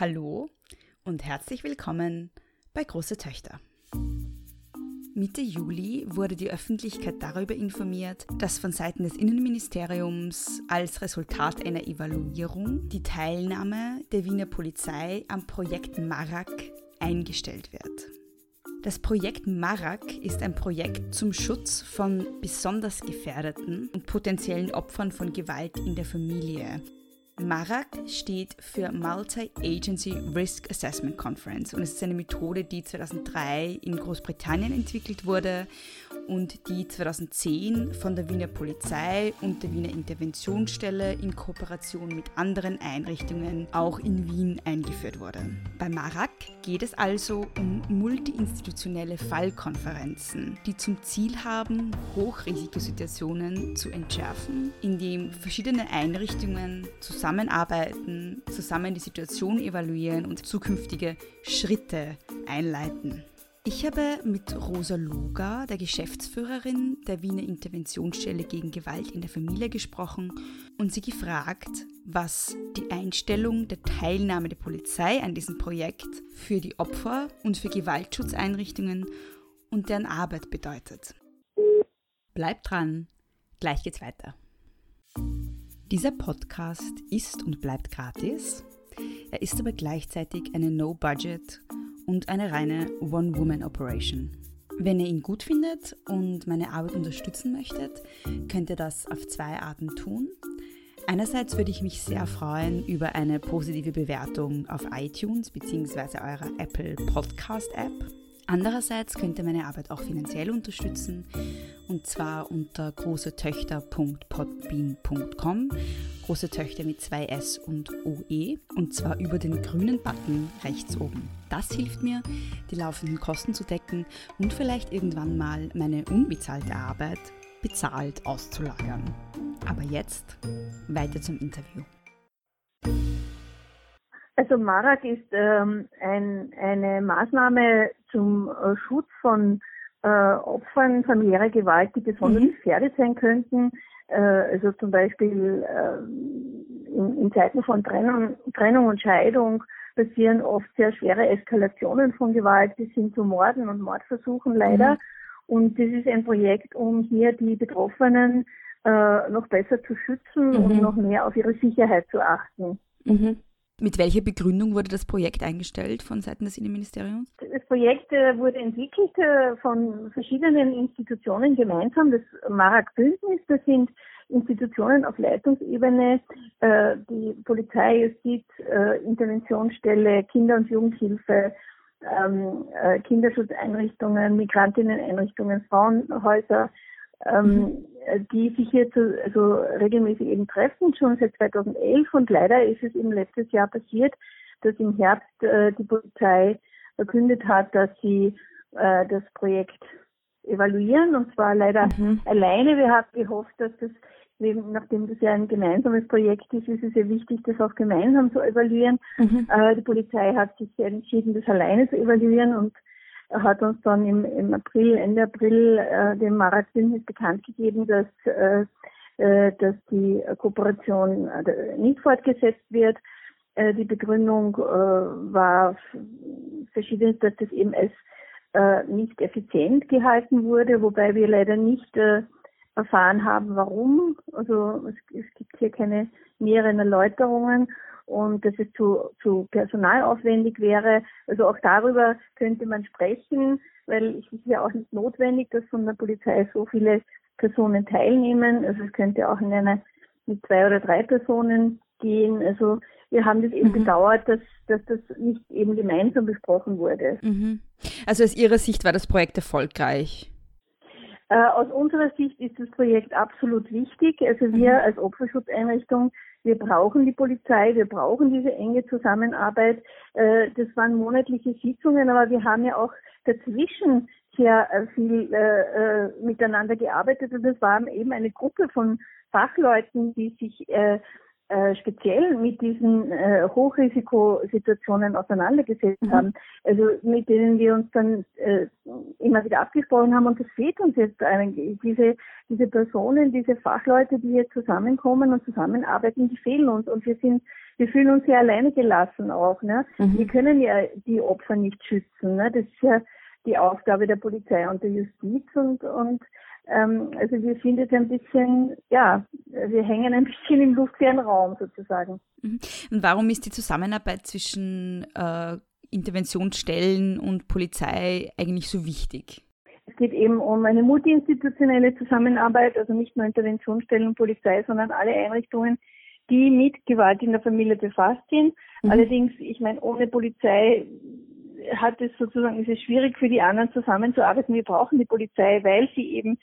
Hallo und herzlich willkommen bei Große Töchter. Mitte Juli wurde die Öffentlichkeit darüber informiert, dass von Seiten des Innenministeriums als Resultat einer Evaluierung die Teilnahme der Wiener Polizei am Projekt Marak eingestellt wird. Das Projekt Marak ist ein Projekt zum Schutz von besonders gefährdeten und potenziellen Opfern von Gewalt in der Familie MARAC steht für Multi-Agency Risk Assessment Conference. Und es ist eine Methode, die 2003 in Großbritannien entwickelt wurde und die 2010 von der Wiener Polizei und der Wiener Interventionsstelle in Kooperation mit anderen Einrichtungen auch in Wien eingeführt wurde. Bei MARAC geht es also um multiinstitutionelle Fallkonferenzen, die zum Ziel haben, Hochrisikosituationen zu entschärfen, indem verschiedene Einrichtungen zusammenarbeiten, zusammen die Situation evaluieren und zukünftige Schritte einleiten. Ich habe mit Rosa Luga, der Geschäftsführerin der Wiener Interventionsstelle gegen Gewalt in der Familie, gesprochen und sie gefragt, was die Einstellung der Teilnahme der Polizei an diesem Projekt für die Opfer und für Gewaltschutzeinrichtungen und deren Arbeit bedeutet. Bleibt dran, gleich geht's weiter. Dieser Podcast ist und bleibt gratis. Er ist aber gleichzeitig eine No-Budget- und eine reine One-Woman-Operation. Wenn ihr ihn gut findet und meine Arbeit unterstützen möchtet, könnt ihr das auf zwei Arten tun. Einerseits würde ich mich sehr freuen über eine positive Bewertung auf iTunes bzw. eurer Apple Podcast App. Andererseits könnt ihr meine Arbeit auch finanziell unterstützen und zwar unter großetöchter.podbean.com, große Töchter mit zwei S und OE und zwar über den grünen Button rechts oben. Das hilft mir, die laufenden Kosten zu decken und vielleicht irgendwann mal meine unbezahlte Arbeit bezahlt auszulagern. Aber jetzt weiter zum Interview. Also Marak ist ähm, ein, eine Maßnahme zum äh, Schutz von äh, Opfern familiärer Gewalt, die besonders mhm. gefährdet sein könnten. Äh, also zum Beispiel in, in Zeiten von Trennung, Trennung und Scheidung passieren oft sehr schwere Eskalationen von Gewalt bis hin zu Morden und Mordversuchen leider. Mhm. Und das ist ein Projekt, um hier die Betroffenen äh, noch besser zu schützen mhm. und noch mehr auf ihre Sicherheit zu achten. Mhm. Mit welcher Begründung wurde das Projekt eingestellt von Seiten des Innenministeriums? Das Projekt äh, wurde entwickelt äh, von verschiedenen Institutionen gemeinsam. Das Marak Bündnis, das sind Institutionen auf Leitungsebene, äh, die Polizei, Justiz, Interventionsstelle, Kinder- und Jugendhilfe, ähm, Kinderschutzeinrichtungen, Migrantinneneinrichtungen, Frauenhäuser, ähm, mhm die sich hier zu, also regelmäßig eben treffen, schon seit 2011 und leider ist es eben letztes Jahr passiert, dass im Herbst äh, die Polizei verkündet hat, dass sie äh, das Projekt evaluieren und zwar leider mhm. alleine. Wir haben gehofft, dass das, nachdem das ja ein gemeinsames Projekt ist, ist es sehr wichtig, das auch gemeinsam zu evaluieren. Mhm. Äh, die Polizei hat sich entschieden, das alleine zu evaluieren und hat uns dann im, im April, Ende April, äh, dem Marat-Bündnis bekannt gegeben, dass, äh, äh, dass die Kooperation äh, nicht fortgesetzt wird. Äh, die Begründung äh, war verschieden, dass das eben als äh, nicht effizient gehalten wurde, wobei wir leider nicht äh, erfahren haben, warum. Also es, es gibt hier keine näheren Erläuterungen und dass es zu, zu personalaufwendig wäre. Also auch darüber könnte man sprechen, weil es ist ja auch nicht notwendig, dass von der Polizei so viele Personen teilnehmen. Also es könnte auch in einer mit zwei oder drei Personen gehen. Also wir haben das eben mhm. bedauert, dass, dass das nicht eben gemeinsam besprochen wurde. Mhm. Also aus Ihrer Sicht war das Projekt erfolgreich? Äh, aus unserer Sicht ist das Projekt absolut wichtig. Also wir mhm. als Opferschutzeinrichtung wir brauchen die Polizei, wir brauchen diese enge Zusammenarbeit. Äh, das waren monatliche Sitzungen, aber wir haben ja auch dazwischen sehr äh, viel äh, miteinander gearbeitet und das war eben eine Gruppe von Fachleuten, die sich äh, speziell mit diesen äh, Hochrisikosituationen auseinandergesetzt mhm. haben, also mit denen wir uns dann äh, immer wieder abgesprochen haben und das fehlt uns jetzt eigentlich. Diese, diese Personen, diese Fachleute, die hier zusammenkommen und zusammenarbeiten, die fehlen uns und wir sind, wir fühlen uns sehr alleine gelassen auch. Ne? Mhm. Wir können ja die Opfer nicht schützen. Ne? Das ist ja die Aufgabe der Polizei und der Justiz und, und ähm, also wir sind jetzt ein bisschen, ja, wir hängen ein bisschen im luftleeren Raum sozusagen. Mhm. Und warum ist die Zusammenarbeit zwischen äh, Interventionsstellen und Polizei eigentlich so wichtig? Es geht eben um eine multiinstitutionelle Zusammenarbeit, also nicht nur Interventionsstellen und Polizei, sondern alle Einrichtungen, die mit Gewalt in der Familie befasst sind. Mhm. Allerdings, ich meine, ohne Polizei hat es sozusagen, ist es schwierig für die anderen zusammenzuarbeiten. Wir brauchen die Polizei, weil sie eben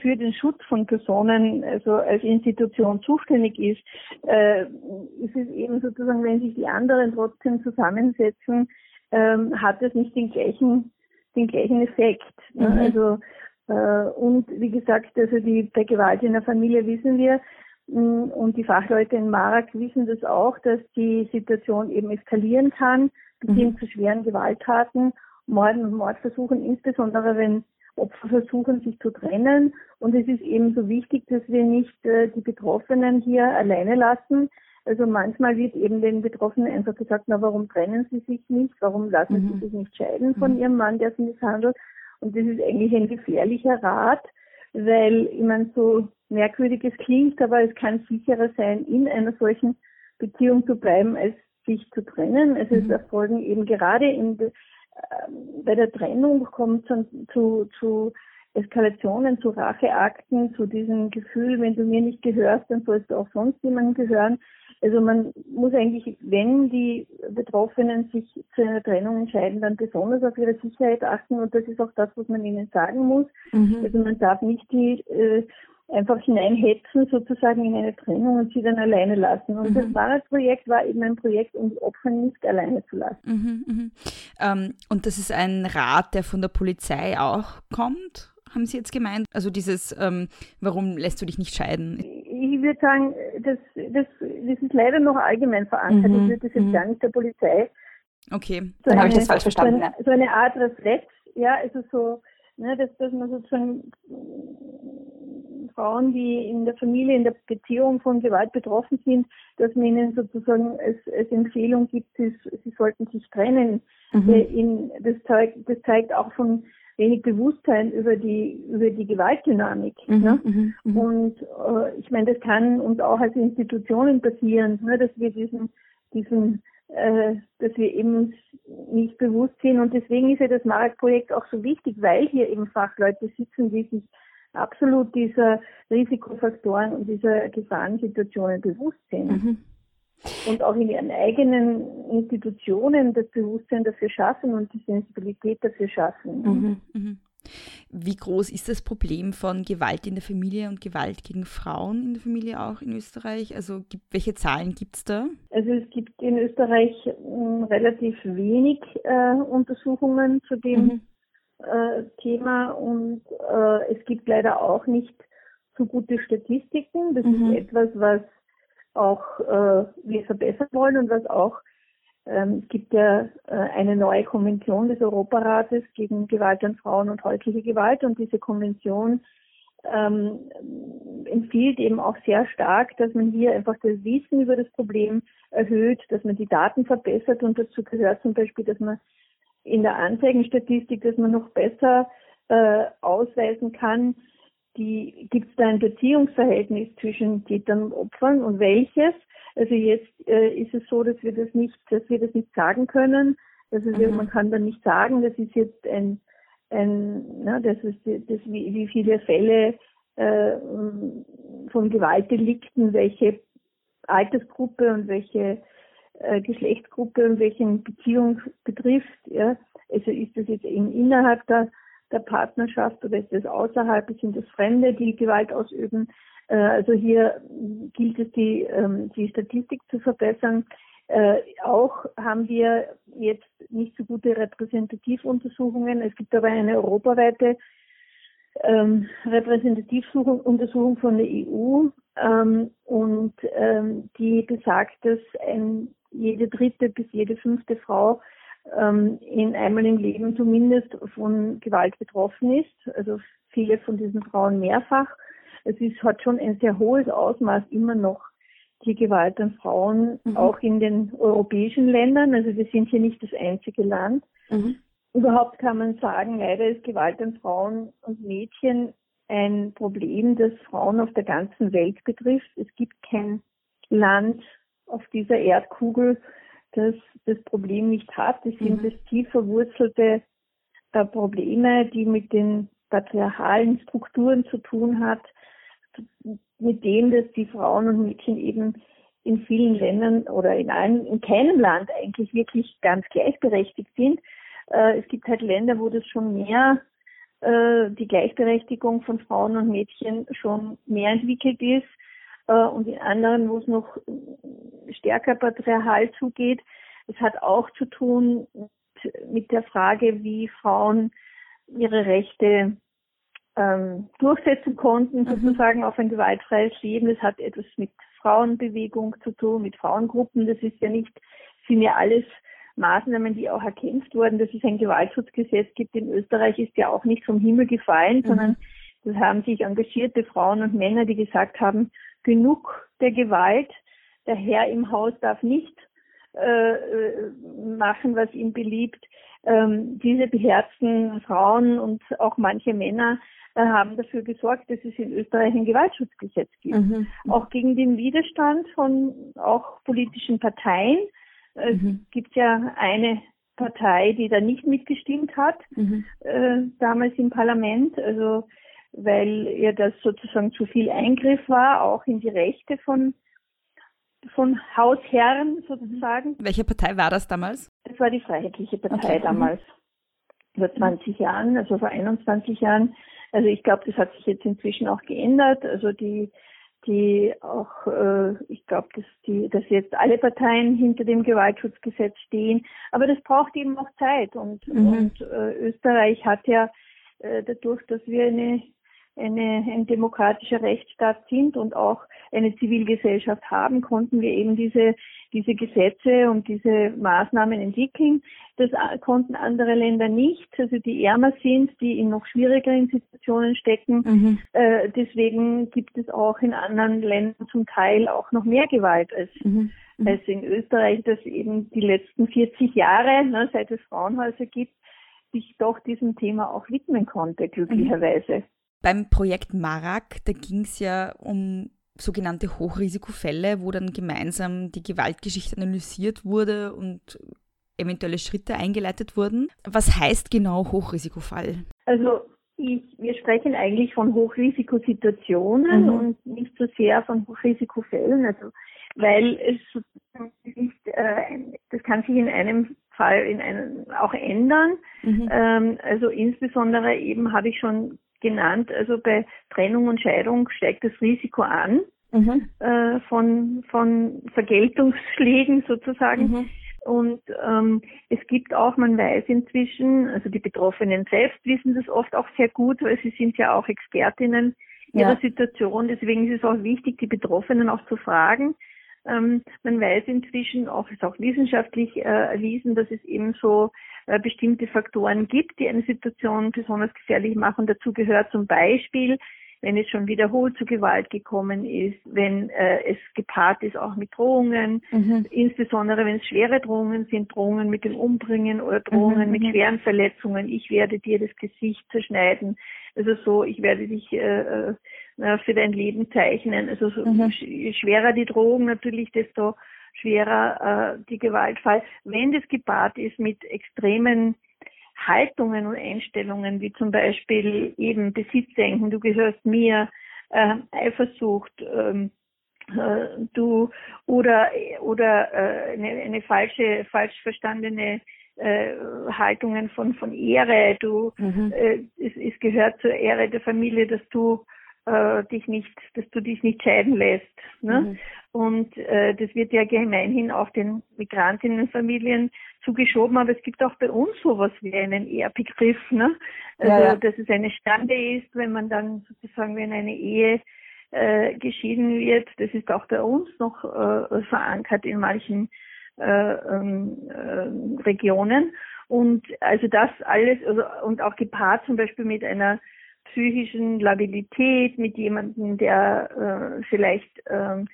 für den Schutz von Personen also als Institution zuständig ist, äh, ist es eben sozusagen, wenn sich die anderen trotzdem zusammensetzen, ähm, hat es nicht den gleichen, den gleichen Effekt. Ne? Mhm. Also äh, und wie gesagt, also die bei Gewalt in der Familie wissen wir, mm, und die Fachleute in Marak wissen das auch, dass die Situation eben eskalieren kann, bis hin mhm. zu schweren Gewalttaten, Morden und Mordversuchen, insbesondere wenn Opfer versuchen, sich zu trennen. Und es ist eben so wichtig, dass wir nicht äh, die Betroffenen hier alleine lassen. Also manchmal wird eben den Betroffenen einfach gesagt, na warum trennen sie sich nicht? Warum lassen mhm. sie sich nicht scheiden von mhm. ihrem Mann, der sie misshandelt? Und das ist eigentlich ein gefährlicher Rat, weil ich meine, so merkwürdig es klingt, aber es kann sicherer sein, in einer solchen Beziehung zu bleiben, als sich zu trennen. Also mhm. es erfolgen eben gerade in, bei der Trennung kommt es zu, zu Eskalationen, zu Racheakten, zu diesem Gefühl, wenn du mir nicht gehörst, dann sollst du auch sonst jemandem gehören. Also man muss eigentlich, wenn die Betroffenen sich zu einer Trennung entscheiden, dann besonders auf ihre Sicherheit achten und das ist auch das, was man ihnen sagen muss. Mhm. Also man darf nicht die äh, einfach hineinhetzen sozusagen in eine Trennung und sie dann alleine lassen. Und mhm. das Fahrradprojekt war eben ein Projekt, um die Opfer nicht alleine zu lassen. Mhm, mhm. Ähm, und das ist ein Rat, der von der Polizei auch kommt, haben Sie jetzt gemeint? Also dieses, ähm, warum lässt du dich nicht scheiden? Ich würde sagen, das, das, das ist leider noch allgemein verankert. Mhm. Ich würde das jetzt mhm. gar nicht der Polizei. Okay, so dann habe ich das falsch verstanden. So eine, so eine Art Reflex, ja, also so, ne, dass, dass man sozusagen Frauen, die in der Familie, in der Beziehung von Gewalt betroffen sind, dass man ihnen sozusagen als, als Empfehlung gibt, sie, sie sollten sich trennen. Mhm. Äh, in, das, zeigt, das zeigt auch von wenig Bewusstsein über die über die Gewaltdynamik. Mhm, ne? Mhm, mhm. Und äh, ich meine, das kann uns auch als Institutionen passieren, ne, dass wir diesen diesen äh, dass wir eben nicht bewusst sind. Und deswegen ist ja das Marktprojekt auch so wichtig, weil hier eben Fachleute sitzen, die sich absolut dieser Risikofaktoren und dieser Gefahrensituationen bewusst sind. Mhm. Und auch in ihren eigenen Institutionen das Bewusstsein dafür schaffen und die Sensibilität dafür schaffen. Mhm. Mhm. Wie groß ist das Problem von Gewalt in der Familie und Gewalt gegen Frauen in der Familie auch in Österreich? Also welche Zahlen gibt es da? Also es gibt in Österreich äh, relativ wenig äh, Untersuchungen zu dem mhm äh, Thema und äh, es gibt leider auch nicht so gute Statistiken. Das mhm. ist etwas, was auch äh, wir verbessern wollen und was auch ähm, es gibt ja äh, eine neue Konvention des Europarates gegen Gewalt an Frauen und häusliche Gewalt und diese Konvention ähm, empfiehlt eben auch sehr stark, dass man hier einfach das Wissen über das Problem erhöht, dass man die Daten verbessert und dazu gehört zum Beispiel, dass man in der Anzeigenstatistik, dass man noch besser äh, ausweisen kann, die gibt es da ein Beziehungsverhältnis zwischen Tätern und Opfern und welches. Also jetzt äh, ist es so, dass wir das nicht, dass wir das nicht sagen können. Also mhm. man kann dann nicht sagen, das ist jetzt ein, ein na, das ist das, wie, wie viele Fälle äh, von Gewaltdelikten, welche Altersgruppe und welche äh, Geschlechtsgruppe und welchen Beziehung betrifft. Ja. Also ist das jetzt eben innerhalb der, der Partnerschaft oder ist das außerhalb, sind das Fremde, die Gewalt ausüben. Äh, also hier gilt es, die, ähm, die Statistik zu verbessern. Äh, auch haben wir jetzt nicht so gute Repräsentativuntersuchungen. Es gibt aber eine europaweite ähm, Repräsentativuntersuchung von der EU ähm, und ähm, die besagt, dass ein, jede dritte bis jede fünfte Frau ähm, in einmal im Leben zumindest von Gewalt betroffen ist. Also viele von diesen Frauen mehrfach. Es ist, hat schon ein sehr hohes Ausmaß immer noch die Gewalt an Frauen, mhm. auch in den europäischen Ländern. Also wir sind hier nicht das einzige Land. Mhm. Überhaupt kann man sagen, leider ist Gewalt an Frauen und Mädchen ein Problem, das Frauen auf der ganzen Welt betrifft. Es gibt kein Land auf dieser Erdkugel, das das Problem nicht hat. Es sind mhm. das tief verwurzelte äh, Probleme, die mit den patriarchalen Strukturen zu tun hat, mit dem, dass die Frauen und Mädchen eben in vielen Ländern oder in allen, in keinem Land eigentlich wirklich ganz gleichberechtigt sind. Äh, es gibt halt Länder, wo das schon mehr äh, die Gleichberechtigung von Frauen und Mädchen schon mehr entwickelt ist und in anderen, wo es noch stärker patriarchal zugeht. Es hat auch zu tun mit der Frage, wie Frauen ihre Rechte ähm, durchsetzen konnten, mhm. sozusagen auf ein gewaltfreies Leben. Das hat etwas mit Frauenbewegung zu tun, mit Frauengruppen. Das ist ja nicht, sind ja alles Maßnahmen, die auch erkämpft wurden, dass es ein Gewaltschutzgesetz gibt in Österreich, ist ja auch nicht vom Himmel gefallen, mhm. sondern das haben sich engagierte Frauen und Männer, die gesagt haben, genug der Gewalt, der Herr im Haus darf nicht äh, äh machen, was ihm beliebt. Ähm, diese beherzten Frauen und auch manche Männer äh, haben dafür gesorgt, dass es in Österreich ein Gewaltschutzgesetz gibt. Mhm. Auch gegen den Widerstand von auch politischen Parteien. Es mhm. gibt ja eine Partei, die da nicht mitgestimmt hat, mhm. äh, damals im Parlament, also weil ihr das sozusagen zu viel Eingriff war, auch in die Rechte von von Hausherren sozusagen. Welche Partei war das damals? Das war die Freiheitliche Partei okay. damals. Vor 20 Jahren, also vor 21 Jahren. Also ich glaube, das hat sich jetzt inzwischen auch geändert. Also die, die auch, äh, ich glaube, dass die, dass jetzt alle Parteien hinter dem Gewaltschutzgesetz stehen. Aber das braucht eben auch Zeit. Und, mhm. und äh, Österreich hat ja äh, dadurch, dass wir eine eine, ein demokratischer Rechtsstaat sind und auch eine Zivilgesellschaft haben, konnten wir eben diese, diese Gesetze und diese Maßnahmen entwickeln. Das konnten andere Länder nicht, also die ärmer sind, die in noch schwierigeren Situationen stecken. Mhm. Äh, deswegen gibt es auch in anderen Ländern zum Teil auch noch mehr Gewalt als, mhm. mhm. als in Österreich, das eben die letzten 40 Jahre, ne, seit es Frauenhäuser gibt, sich doch diesem Thema auch widmen konnte, glücklicherweise. Beim Projekt Marak, da ging es ja um sogenannte Hochrisikofälle, wo dann gemeinsam die Gewaltgeschichte analysiert wurde und eventuelle Schritte eingeleitet wurden. Was heißt genau Hochrisikofall? Also ich, wir sprechen eigentlich von Hochrisikosituationen mhm. und nicht so sehr von Hochrisikofällen, also weil es nicht, äh, das kann sich in einem Fall in einem auch ändern. Mhm. Ähm, also insbesondere eben habe ich schon genannt. Also bei Trennung und Scheidung steigt das Risiko an mhm. äh, von, von Vergeltungsschlägen sozusagen. Mhm. Und ähm, es gibt auch, man weiß inzwischen, also die Betroffenen selbst wissen das oft auch sehr gut, weil sie sind ja auch Expertinnen ihrer ja. Situation. Deswegen ist es auch wichtig, die Betroffenen auch zu fragen. Ähm, man weiß inzwischen auch, ist auch wissenschaftlich äh, erwiesen, dass es eben so bestimmte Faktoren gibt, die eine Situation besonders gefährlich machen. Dazu gehört zum Beispiel, wenn es schon wiederholt zu Gewalt gekommen ist, wenn äh, es gepaart ist auch mit Drohungen, mhm. insbesondere wenn es schwere Drohungen sind, Drohungen mit dem Umbringen oder Drohungen mhm. mit schweren Verletzungen. Ich werde dir das Gesicht zerschneiden. Also so, ich werde dich äh, äh, für dein Leben zeichnen. Also so, mhm. je schwerer die Drohung natürlich, desto schwerer äh, die Gewaltfall. Wenn das gepaart ist mit extremen Haltungen und Einstellungen, wie zum Beispiel eben Besitzdenken, du gehörst mir, äh, Eifersucht, ähm, äh, du oder oder äh, eine, eine falsche, falsch verstandene äh, Haltungen von von Ehre, du mhm. äh, es, es gehört zur Ehre der Familie, dass du äh, dich nicht, dass du dich nicht scheiden lässt. Ne? Mhm. Und äh, das wird ja gemeinhin auch den Migrantinnenfamilien zugeschoben, aber es gibt auch bei uns sowas wie einen Ehrbegriff, ne? Also ja, ja. dass es eine Stande ist, wenn man dann sozusagen, wenn eine Ehe äh, geschieden wird, das ist auch bei uns noch äh, verankert in manchen äh, ähm, äh, Regionen. Und also das alles, also, und auch gepaart zum Beispiel mit einer psychischen Labilität, mit jemandem, der äh, vielleicht ähm,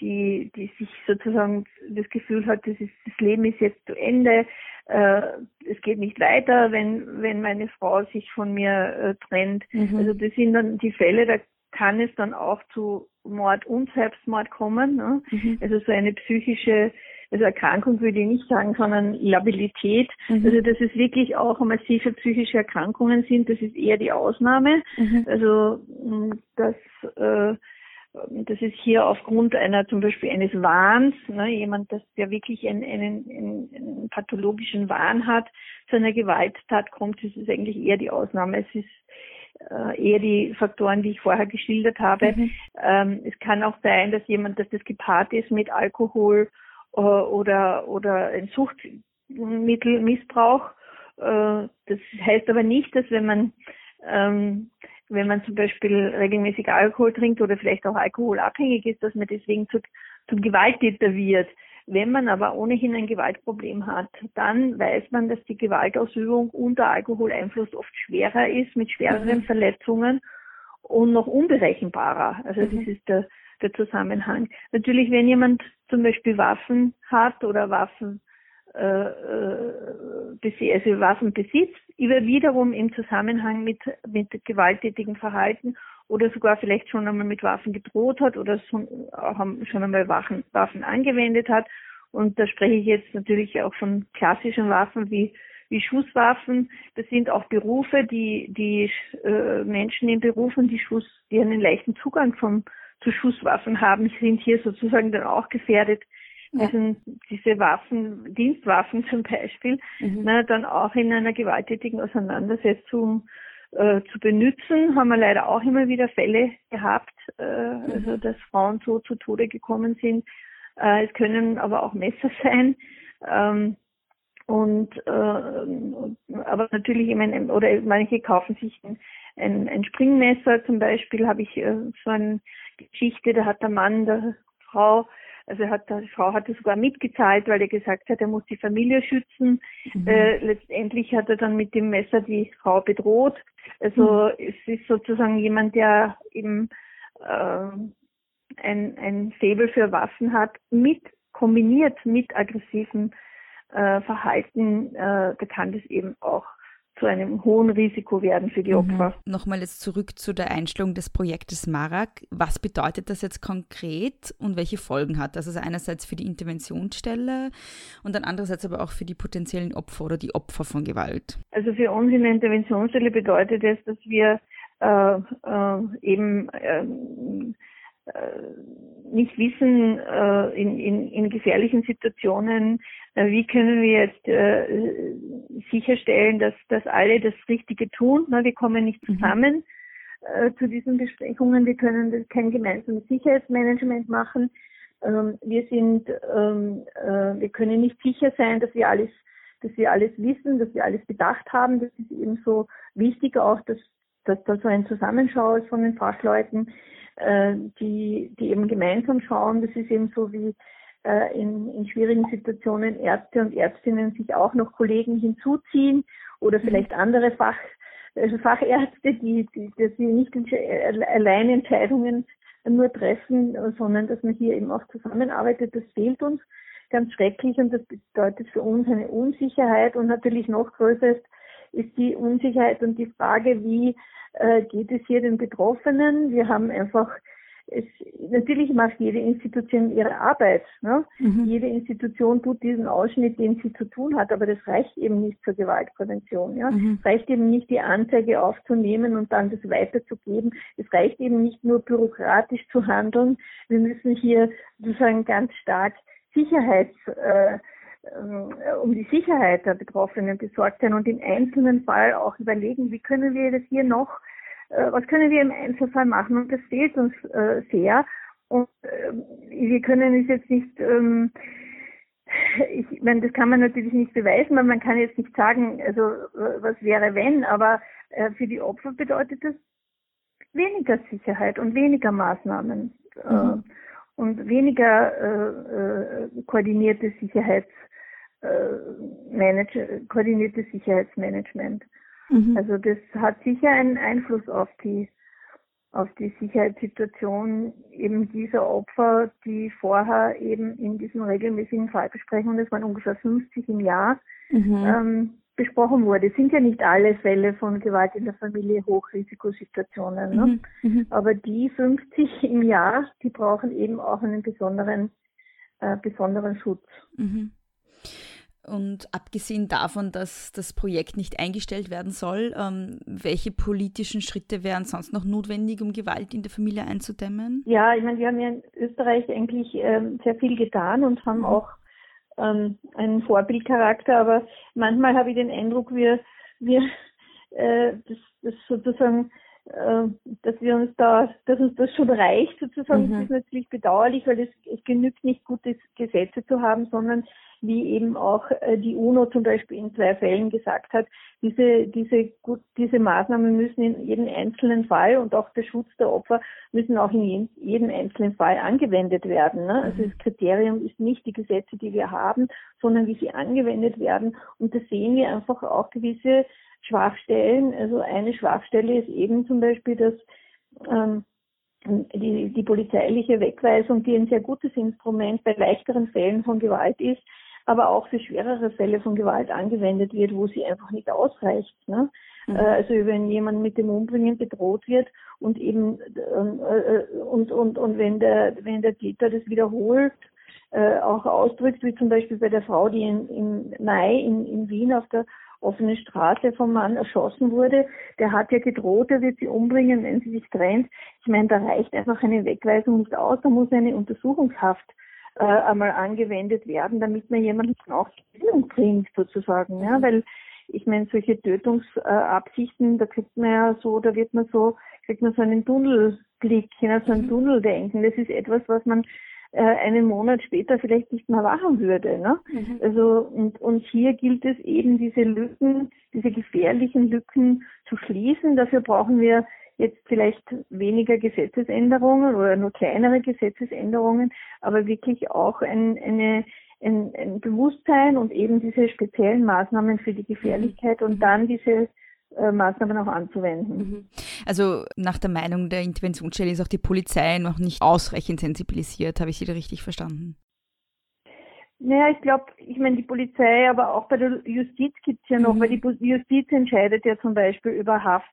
die, die sich sozusagen das Gefühl hat, das, ist, das Leben ist jetzt zu Ende, äh, es geht nicht weiter, wenn, wenn meine Frau sich von mir äh, trennt. Mhm. Also das sind dann die Fälle, da kann es dann auch zu Mord und Selbstmord kommen. Ne? Mhm. Also so eine psychische also Erkrankung würde ich nicht sagen, sondern Labilität. Mhm. Also dass es wirklich auch massive psychische Erkrankungen sind, das ist eher die Ausnahme. Mhm. Also dass äh, das ist hier aufgrund einer zum Beispiel eines Wahns, ne, jemand, das der wirklich einen, einen, einen, einen pathologischen Wahn hat, zu einer Gewalttat kommt, das ist eigentlich eher die Ausnahme. Es ist äh, eher die Faktoren, die ich vorher geschildert habe. Mhm. Ähm, es kann auch sein, dass jemand, dass das gepaart ist mit Alkohol äh, oder oder ein Suchtmittelmissbrauch. Äh, das heißt aber nicht, dass wenn man ähm, wenn man zum Beispiel regelmäßig Alkohol trinkt oder vielleicht auch alkoholabhängig ist, dass man deswegen zu, zum Gewalttäter wird. Wenn man aber ohnehin ein Gewaltproblem hat, dann weiß man, dass die Gewaltausübung unter Alkoholeinfluss oft schwerer ist, mit schwereren mhm. Verletzungen und noch unberechenbarer. Also mhm. das ist der, der Zusammenhang. Natürlich, wenn jemand zum Beispiel Waffen hat oder Waffen äh, äh, also Waffen besitzt, wiederum im Zusammenhang mit, mit gewalttätigem Verhalten oder sogar vielleicht schon einmal mit Waffen gedroht hat oder schon, schon einmal Waffen, Waffen angewendet hat. Und da spreche ich jetzt natürlich auch von klassischen Waffen wie, wie Schusswaffen. Das sind auch Berufe, die, die äh, Menschen in Berufen, die Schuss, die einen leichten Zugang vom, zu Schusswaffen haben, sind hier sozusagen dann auch gefährdet, ja. Also diese Waffen, Dienstwaffen zum Beispiel, mhm. na, dann auch in einer gewalttätigen Auseinandersetzung äh, zu benutzen, haben wir leider auch immer wieder Fälle gehabt, äh, mhm. also dass Frauen so zu Tode gekommen sind. Äh, es können aber auch Messer sein. Ähm, und äh, aber natürlich, ich meine, oder manche kaufen sich ein, ein, ein Springmesser zum Beispiel, habe ich äh, so eine Geschichte, da hat der Mann der Frau also hat, die Frau hatte sogar mitgezahlt, weil er gesagt hat, er muss die Familie schützen. Mhm. Äh, letztendlich hat er dann mit dem Messer die Frau bedroht. Also mhm. es ist sozusagen jemand, der eben äh, ein, ein Faible für Waffen hat, mit kombiniert mit aggressivem äh, Verhalten, äh, da kann das eben auch zu einem hohen Risiko werden für die mhm. Opfer. Mhm. Nochmal jetzt zurück zu der Einstellung des Projektes Marak. Was bedeutet das jetzt konkret und welche Folgen hat das? Also einerseits für die Interventionsstelle und dann andererseits aber auch für die potenziellen Opfer oder die Opfer von Gewalt. Also für uns in der Interventionsstelle bedeutet es, dass wir äh, äh, eben äh, nicht wissen äh, in, in, in gefährlichen Situationen, äh, wie können wir jetzt äh, sicherstellen, dass, dass alle das Richtige tun. Wir kommen nicht mhm. zusammen mhm. äh, zu diesen Besprechungen, wir können kein gemeinsames Sicherheitsmanagement machen. Ähm, wir sind, ähm, äh, wir können nicht sicher sein, dass wir alles, dass wir alles wissen, dass wir alles bedacht haben. Das ist eben so wichtig auch, dass, dass da so ein Zusammenschau ist von den Fachleuten äh, die, die eben gemeinsam schauen. Das ist eben so wie äh, in, in schwierigen Situationen Ärzte und Ärztinnen sich auch noch Kollegen hinzuziehen oder vielleicht andere Fach, also Fachärzte, die, die, die nicht allein Entscheidungen nur treffen, sondern dass man hier eben auch zusammenarbeitet. Das fehlt uns ganz schrecklich und das bedeutet für uns eine Unsicherheit und natürlich noch größer ist, ist die Unsicherheit und die Frage, wie äh, geht es hier den Betroffenen. Wir haben einfach es, natürlich macht jede Institution ihre Arbeit. Ne? Mhm. Jede Institution tut diesen Ausschnitt, den sie zu tun hat, aber das reicht eben nicht zur Gewaltprävention. Ja? Mhm. Es reicht eben nicht, die Anzeige aufzunehmen und dann das weiterzugeben. Es reicht eben nicht nur bürokratisch zu handeln. Wir müssen hier sozusagen ganz stark Sicherheits äh, äh, um die Sicherheit der Betroffenen besorgt sein und im einzelnen Fall auch überlegen, wie können wir das hier noch äh, was können wir im Einzelfall machen? Und das fehlt uns äh, sehr. Und äh, wir können es jetzt nicht, ähm, ich meine, das kann man natürlich nicht beweisen, weil man kann jetzt nicht sagen, also was wäre wenn, aber äh, für die Opfer bedeutet das weniger Sicherheit und weniger Maßnahmen äh, mhm. äh, und weniger äh, äh, koordinierte Sicherheits äh, Manage, koordiniertes Sicherheitsmanagement. Mhm. Also das hat sicher einen Einfluss auf die auf die Sicherheitssituation eben dieser Opfer, die vorher eben in diesen regelmäßigen Fallbesprechungen, das waren ungefähr 50 im Jahr, mhm. ähm, besprochen wurde. Es sind ja nicht alle Fälle von Gewalt in der Familie Hochrisikosituationen. Ne? Mhm. Mhm. Aber die 50 im Jahr, die brauchen eben auch einen besonderen, äh, besonderen Schutz. Mhm. Und abgesehen davon, dass das Projekt nicht eingestellt werden soll, ähm, welche politischen Schritte wären sonst noch notwendig, um Gewalt in der Familie einzudämmen? Ja, ich meine, wir haben ja in Österreich eigentlich ähm, sehr viel getan und haben mhm. auch ähm, einen Vorbildcharakter, aber manchmal habe ich den Eindruck, wir, wir äh, das, das sozusagen äh, dass wir uns da, dass uns das schon reicht sozusagen, mhm. das ist natürlich bedauerlich, weil es, es genügt nicht gute Gesetze zu haben, sondern wie eben auch äh, die UNO zum Beispiel in zwei Fällen gesagt hat, diese, diese, gut, diese Maßnahmen müssen in jedem einzelnen Fall und auch der Schutz der Opfer müssen auch in jedem einzelnen Fall angewendet werden. Ne? Also das Kriterium ist nicht die Gesetze, die wir haben, sondern wie sie angewendet werden. Und da sehen wir einfach auch gewisse Schwachstellen. Also eine Schwachstelle ist eben zum Beispiel, dass ähm, die, die polizeiliche Wegweisung, die ein sehr gutes Instrument bei leichteren Fällen von Gewalt ist, aber auch für schwerere Fälle von Gewalt angewendet wird, wo sie einfach nicht ausreicht. Ne? Mhm. Äh, also wenn jemand mit dem Umbringen bedroht wird und eben ähm, äh, und, und, und wenn der wenn der Täter das wiederholt äh, auch ausdrückt, wie zum Beispiel bei der Frau, die in, im Mai in, in Wien auf der offenen Straße vom Mann erschossen wurde, der hat ja gedroht, er wird sie umbringen, wenn sie sich trennt. Ich meine, da reicht einfach eine Wegweisung nicht aus, da muss eine Untersuchungshaft äh, einmal angewendet werden, damit man jemanden auch Stellung bringt, sozusagen. Ja, weil ich meine, solche Tötungsabsichten, äh, da kriegt man ja so, da wird man so, kriegt man so einen Tunnelblick, ja, so ein mhm. Tunneldenken. Das ist etwas, was man äh, einen Monat später vielleicht nicht mehr machen würde. Ne? Mhm. Also und, und hier gilt es eben, diese Lücken, diese gefährlichen Lücken zu schließen. Dafür brauchen wir jetzt vielleicht weniger Gesetzesänderungen oder nur kleinere Gesetzesänderungen, aber wirklich auch ein, eine, ein, ein Bewusstsein und eben diese speziellen Maßnahmen für die Gefährlichkeit und dann diese äh, Maßnahmen auch anzuwenden. Mhm. Also nach der Meinung der Interventionsstelle ist auch die Polizei noch nicht ausreichend sensibilisiert. Habe ich Sie da richtig verstanden? Naja, ich glaube, ich meine, die Polizei, aber auch bei der Justiz gibt es ja noch, mhm. weil die Justiz entscheidet ja zum Beispiel über Haft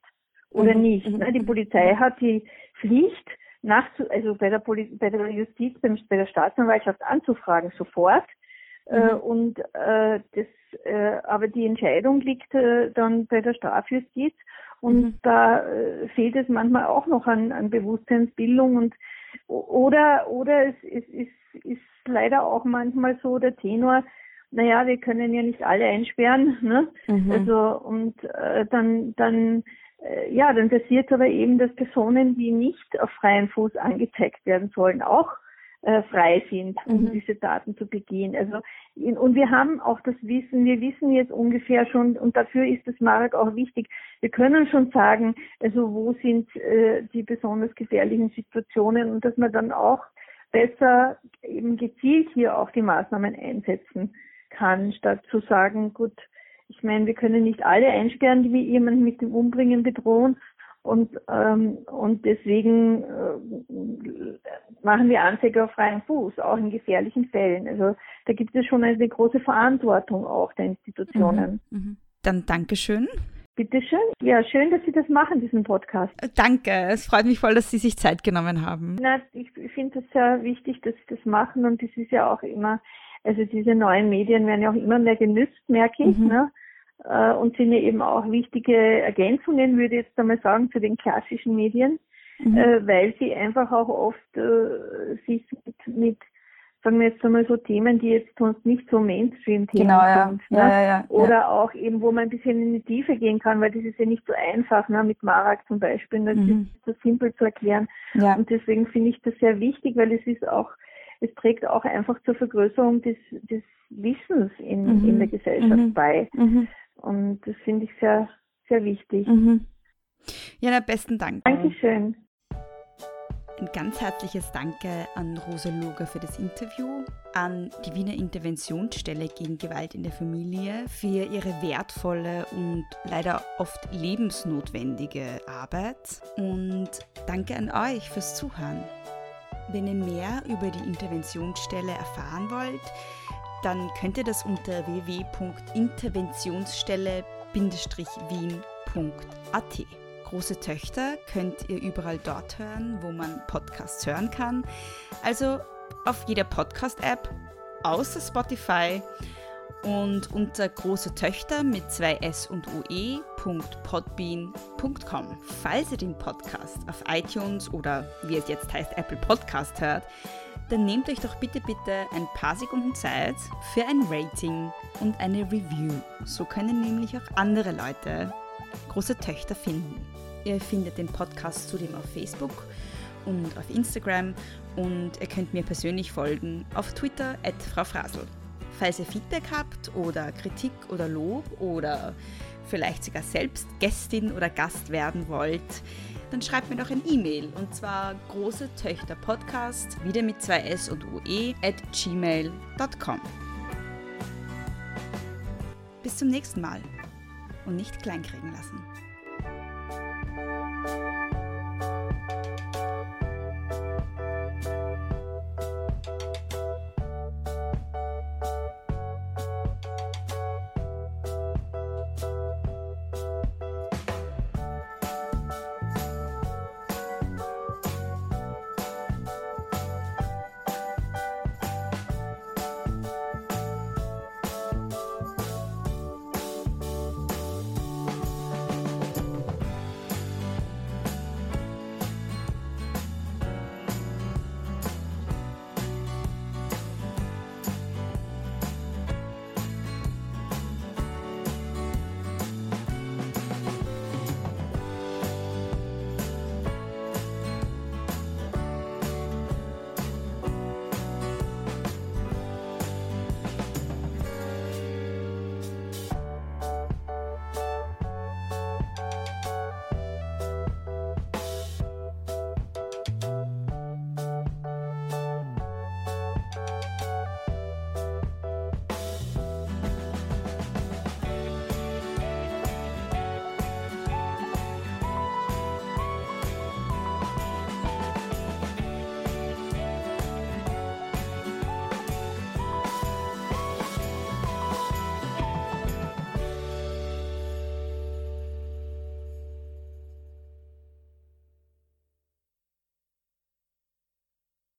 oder mhm. nicht. Ne? Die Polizei hat die Pflicht, nach, also bei der, Poli bei der Justiz, bei der Staatsanwaltschaft anzufragen, sofort. Äh, mhm. Äh, und äh, das, äh, aber die Entscheidung liegt äh, dann bei der Strafjustiz und mhm. da äh, fehlt es manchmal auch noch an, an Bewusstseinsbildung und oder oder es, es ist, ist leider auch manchmal so der Tenor, naja, wir können ja nicht alle einsperren, ne? Mhm. Also und äh, dann dann ja, dann passiert aber eben, dass Personen, die nicht auf freien Fuß angezeigt werden sollen, auch äh, frei sind, um mhm. diese Daten zu begehen. Also in, und wir haben auch das Wissen, wir wissen jetzt ungefähr schon, und dafür ist das Marek auch wichtig, wir können schon sagen, also wo sind äh, die besonders gefährlichen Situationen und dass man dann auch besser eben gezielt hier auch die Maßnahmen einsetzen kann, statt zu sagen, gut, ich meine, wir können nicht alle einsperren, die wir jemanden mit dem Umbringen bedrohen. Und, ähm, und deswegen äh, machen wir Anzeige auf freien Fuß, auch in gefährlichen Fällen. Also da gibt es schon eine große Verantwortung auch der Institutionen. Mhm, mh. Dann Dankeschön. Bitteschön. Ja, schön, dass Sie das machen, diesen Podcast. Äh, danke. Es freut mich voll, dass Sie sich Zeit genommen haben. Na, ich, ich finde es sehr wichtig, dass Sie das machen und das ist ja auch immer also diese neuen Medien werden ja auch immer mehr genützt, merke ich, mhm. ne? Äh, und sind ja eben auch wichtige Ergänzungen, würde ich jetzt einmal sagen, zu den klassischen Medien, mhm. Äh, weil sie einfach auch oft äh, sich mit, mit sagen wir jetzt einmal so Themen, die jetzt sonst nicht so Mainstream-Themen genau, ja. sind. Ne? Ja, ja, Oder auch eben, wo man ein bisschen in die Tiefe gehen kann, weil das ist ja nicht so einfach, ne? mit Marak zum Beispiel, das mhm. ist so simpel zu erklären. Und deswegen finde ich das sehr wichtig, weil es ist auch, es trägt auch einfach zur Vergrößerung des, des Wissens in, mhm. in der Gesellschaft mhm. bei. Mhm. Und das finde ich sehr, sehr wichtig. Mhm. Ja, na, besten Dank. Dankeschön. Ein ganz herzliches Danke an Rosa Loger für das Interview, an die Wiener Interventionsstelle gegen Gewalt in der Familie für ihre wertvolle und leider oft lebensnotwendige Arbeit und danke an euch fürs Zuhören. Wenn ihr mehr über die Interventionsstelle erfahren wollt, dann könnt ihr das unter www.interventionsstelle-wien.at. Große Töchter könnt ihr überall dort hören, wo man Podcasts hören kann. Also auf jeder Podcast-App, außer Spotify und unter große Töchter mit zwei S und UE.podbean.com. Falls ihr den Podcast auf iTunes oder wie es jetzt heißt Apple Podcast hört, dann nehmt euch doch bitte bitte ein paar Sekunden Zeit für ein Rating und eine Review. So können nämlich auch andere Leute große Töchter finden. Ihr findet den Podcast zudem auf Facebook und auf Instagram und ihr könnt mir persönlich folgen auf Twitter at Frau Frasel. Falls ihr Feedback habt oder Kritik oder Lob oder vielleicht sogar selbst Gästin oder Gast werden wollt, dann schreibt mir doch ein E-Mail und zwar große Töchter Podcast wieder mit zwei S und UE at gmail.com. Bis zum nächsten Mal und nicht kleinkriegen lassen.